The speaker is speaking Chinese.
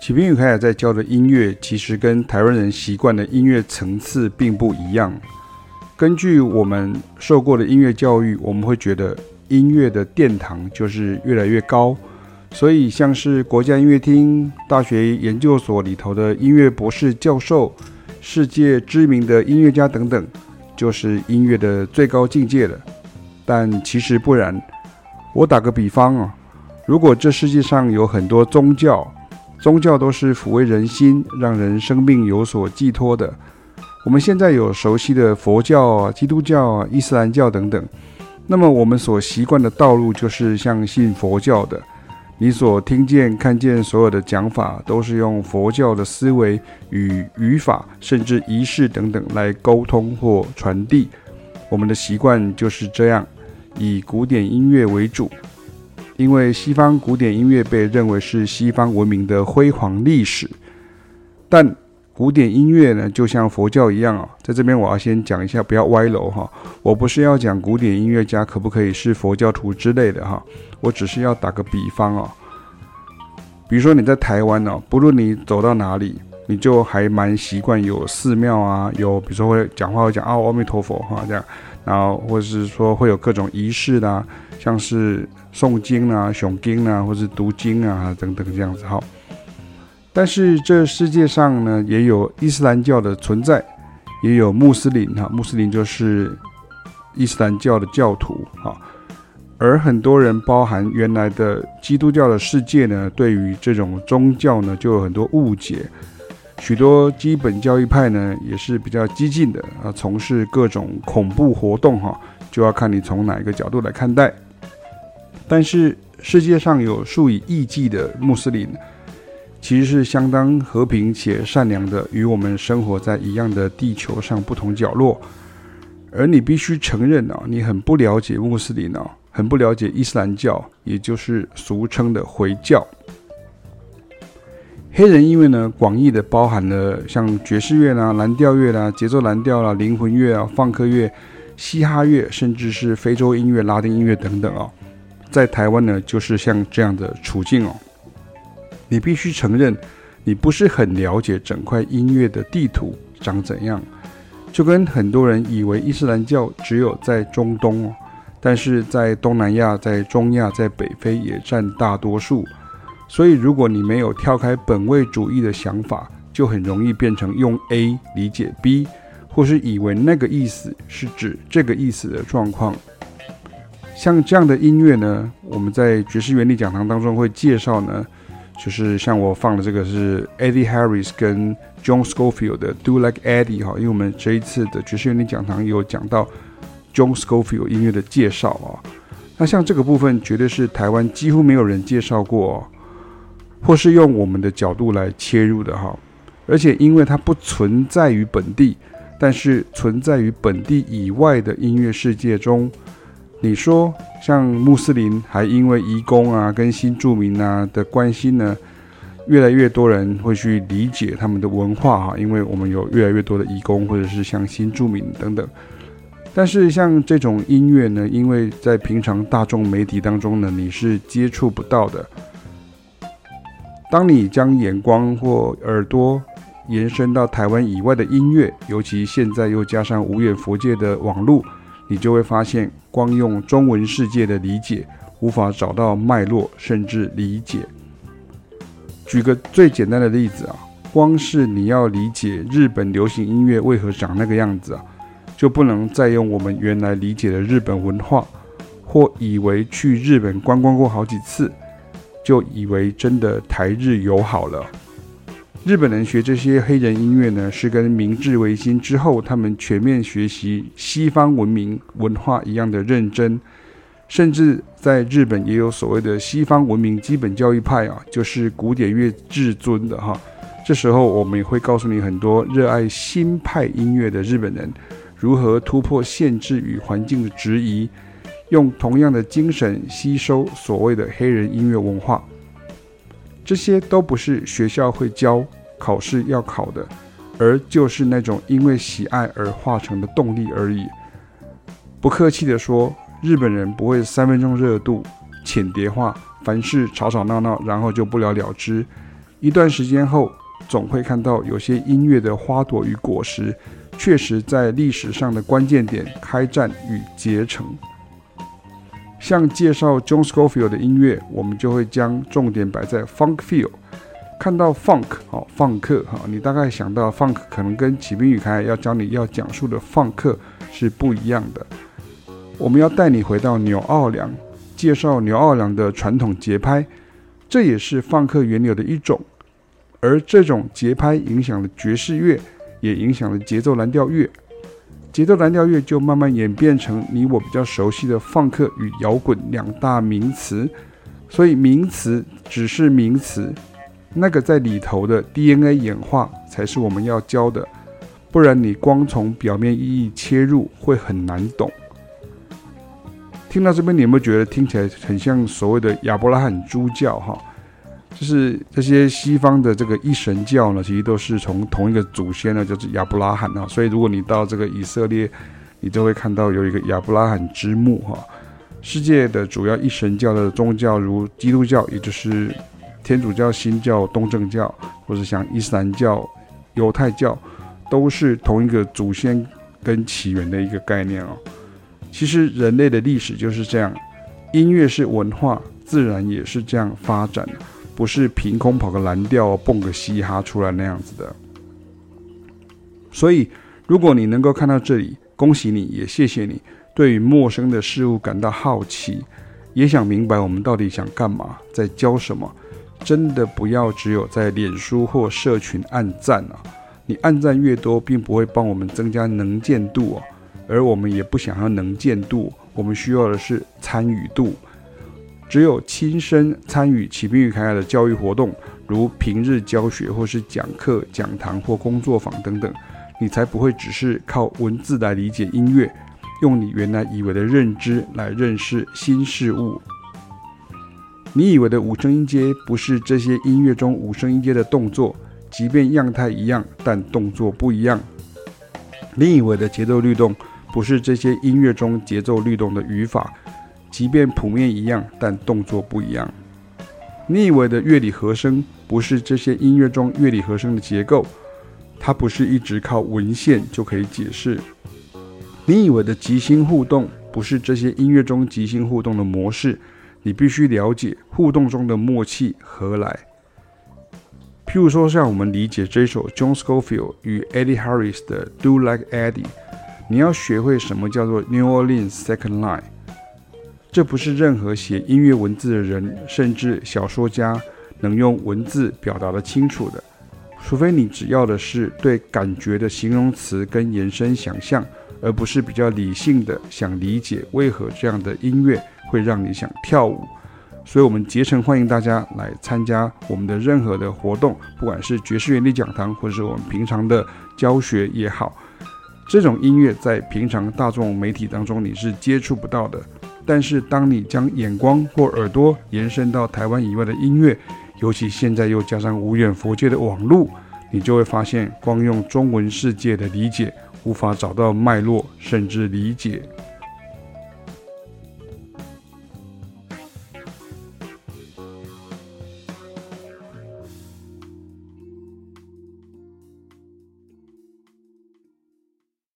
启平与凯凯在教的音乐，其实跟台湾人习惯的音乐层次并不一样。根据我们受过的音乐教育，我们会觉得音乐的殿堂就是越来越高，所以像是国家音乐厅、大学研究所里头的音乐博士教授、世界知名的音乐家等等，就是音乐的最高境界了。但其实不然。我打个比方啊，如果这世界上有很多宗教，宗教都是抚慰人心、让人生命有所寄托的。我们现在有熟悉的佛教、基督教、伊斯兰教等等，那么我们所习惯的道路就是相信佛教的，你所听见、看见所有的讲法，都是用佛教的思维与语法，甚至仪式等等来沟通或传递。我们的习惯就是这样。以古典音乐为主，因为西方古典音乐被认为是西方文明的辉煌历史。但古典音乐呢，就像佛教一样啊，在这边我要先讲一下，不要歪楼哈。我不是要讲古典音乐家可不可以是佛教徒之类的哈，我只是要打个比方啊。比如说你在台湾呢，不论你走到哪里，你就还蛮习惯有寺庙啊，有比如说会讲话会讲啊，阿弥陀佛哈这样。然后，或者是说会有各种仪式啊，像是诵经啊、诵经啊，或是读经啊等等这样子哈。但是这世界上呢，也有伊斯兰教的存在，也有穆斯林哈，穆斯林就是伊斯兰教的教徒哈。而很多人，包含原来的基督教的世界呢，对于这种宗教呢，就有很多误解。许多基本教义派呢，也是比较激进的啊，从事各种恐怖活动哈，就要看你从哪一个角度来看待。但是世界上有数以亿计的穆斯林，其实是相当和平且善良的，与我们生活在一样的地球上不同角落。而你必须承认啊，你很不了解穆斯林啊，很不了解伊斯兰教，也就是俗称的回教。黑人音乐呢，广义的包含了像爵士乐啦、蓝调乐啦、节奏蓝调啦、灵魂乐啊、放克乐、嘻哈乐，甚至是非洲音乐、拉丁音乐等等哦。在台湾呢，就是像这样的处境哦。你必须承认，你不是很了解整块音乐的地图长怎样，就跟很多人以为伊斯兰教只有在中东哦，但是在东南亚、在中亚、在北非也占大多数。所以，如果你没有跳开本位主义的想法，就很容易变成用 A 理解 B，或是以为那个意思是指这个意思的状况。像这样的音乐呢，我们在爵士原理讲堂当中会介绍呢，就是像我放的这个是 Eddie Harris 跟 John Scofield 的 Do Like Eddie 哈，因为我们这一次的爵士原理讲堂有讲到 John Scofield 音乐的介绍啊。那像这个部分，绝对是台湾几乎没有人介绍过哦。或是用我们的角度来切入的哈，而且因为它不存在于本地，但是存在于本地以外的音乐世界中。你说像穆斯林，还因为移工啊跟新住民啊的关系呢，越来越多人会去理解他们的文化哈，因为我们有越来越多的移工或者是像新住民等等。但是像这种音乐呢，因为在平常大众媒体当中呢，你是接触不到的。当你将眼光或耳朵延伸到台湾以外的音乐，尤其现在又加上无远弗届的网络，你就会发现，光用中文世界的理解，无法找到脉络，甚至理解。举个最简单的例子啊，光是你要理解日本流行音乐为何长那个样子啊，就不能再用我们原来理解的日本文化，或以为去日本观光过好几次。就以为真的台日友好了。日本人学这些黑人音乐呢，是跟明治维新之后他们全面学习西方文明文化一样的认真，甚至在日本也有所谓的西方文明基本教育派啊，就是古典乐至尊的哈。这时候我们也会告诉你很多热爱新派音乐的日本人如何突破限制与环境的质疑。用同样的精神吸收所谓的黑人音乐文化，这些都不是学校会教、考试要考的，而就是那种因为喜爱而化成的动力而已。不客气地说，日本人不会三分钟热度、浅碟化，凡事吵吵闹闹，然后就不了了之。一段时间后，总会看到有些音乐的花朵与果实，确实在历史上的关键点开战与结成。像介绍 John Scofield 的音乐，我们就会将重点摆在 Funk Feel。看到 Funk 哦，放克哈，你大概想到 Funk 可能跟启兵与凯要教你要讲述的放克是不一样的。我们要带你回到纽奥良，介绍纽奥良的传统节拍，这也是放克原有的一种。而这种节拍影响了爵士乐，也影响了节奏蓝调乐。节奏蓝调乐就慢慢演变成你我比较熟悉的放克与摇滚两大名词。所以名词只是名词。那个在里头的 DNA 演化才是我们要教的，不然你光从表面意义切入会很难懂。听到这边，你有没有觉得听起来很像所谓的亚伯拉罕诸教？哈，就是这些西方的这个一神教呢，其实都是从同一个祖先呢，就是亚伯拉罕啊。所以如果你到这个以色列，你就会看到有一个亚伯拉罕之墓哈。世界的主要一神教的宗教，如基督教，也就是。天主教、新教、东正教，或者像伊斯兰教、犹太教，都是同一个祖先跟起源的一个概念哦。其实人类的历史就是这样，音乐是文化，自然也是这样发展的，不是凭空跑个蓝调、蹦个嘻哈出来那样子的。所以，如果你能够看到这里，恭喜你，也谢谢你，对于陌生的事物感到好奇，也想明白我们到底想干嘛，在教什么。真的不要只有在脸书或社群按赞啊！你按赞越多，并不会帮我们增加能见度哦，而我们也不想要能见度，我们需要的是参与度。只有亲身参与启兵与凯凯的教育活动，如平日教学或是讲课、讲堂或工作坊等等，你才不会只是靠文字来理解音乐，用你原来以为的认知来认识新事物。你以为的五声音阶不是这些音乐中五声音阶的动作，即便样态一样，但动作不一样。你以为的节奏律动不是这些音乐中节奏律动的语法，即便谱面一样，但动作不一样。你以为的乐理和声不是这些音乐中乐理和声的结构，它不是一直靠文献就可以解释。你以为的即兴互动不是这些音乐中即兴互动的模式。你必须了解互动中的默契何来。譬如说，像我们理解这首 John Scofield 与 Eddie Harris 的 Do Like Eddie，你要学会什么叫做 New Orleans Second Line。这不是任何写音乐文字的人，甚至小说家能用文字表达得清楚的，除非你只要的是对感觉的形容词跟延伸想象，而不是比较理性的想理解为何这样的音乐。会让你想跳舞，所以我们竭诚欢迎大家来参加我们的任何的活动，不管是爵士原理讲堂，或者是我们平常的教学也好。这种音乐在平常大众媒体当中你是接触不到的，但是当你将眼光或耳朵延伸到台湾以外的音乐，尤其现在又加上无远佛界的网络，你就会发现，光用中文世界的理解无法找到脉络，甚至理解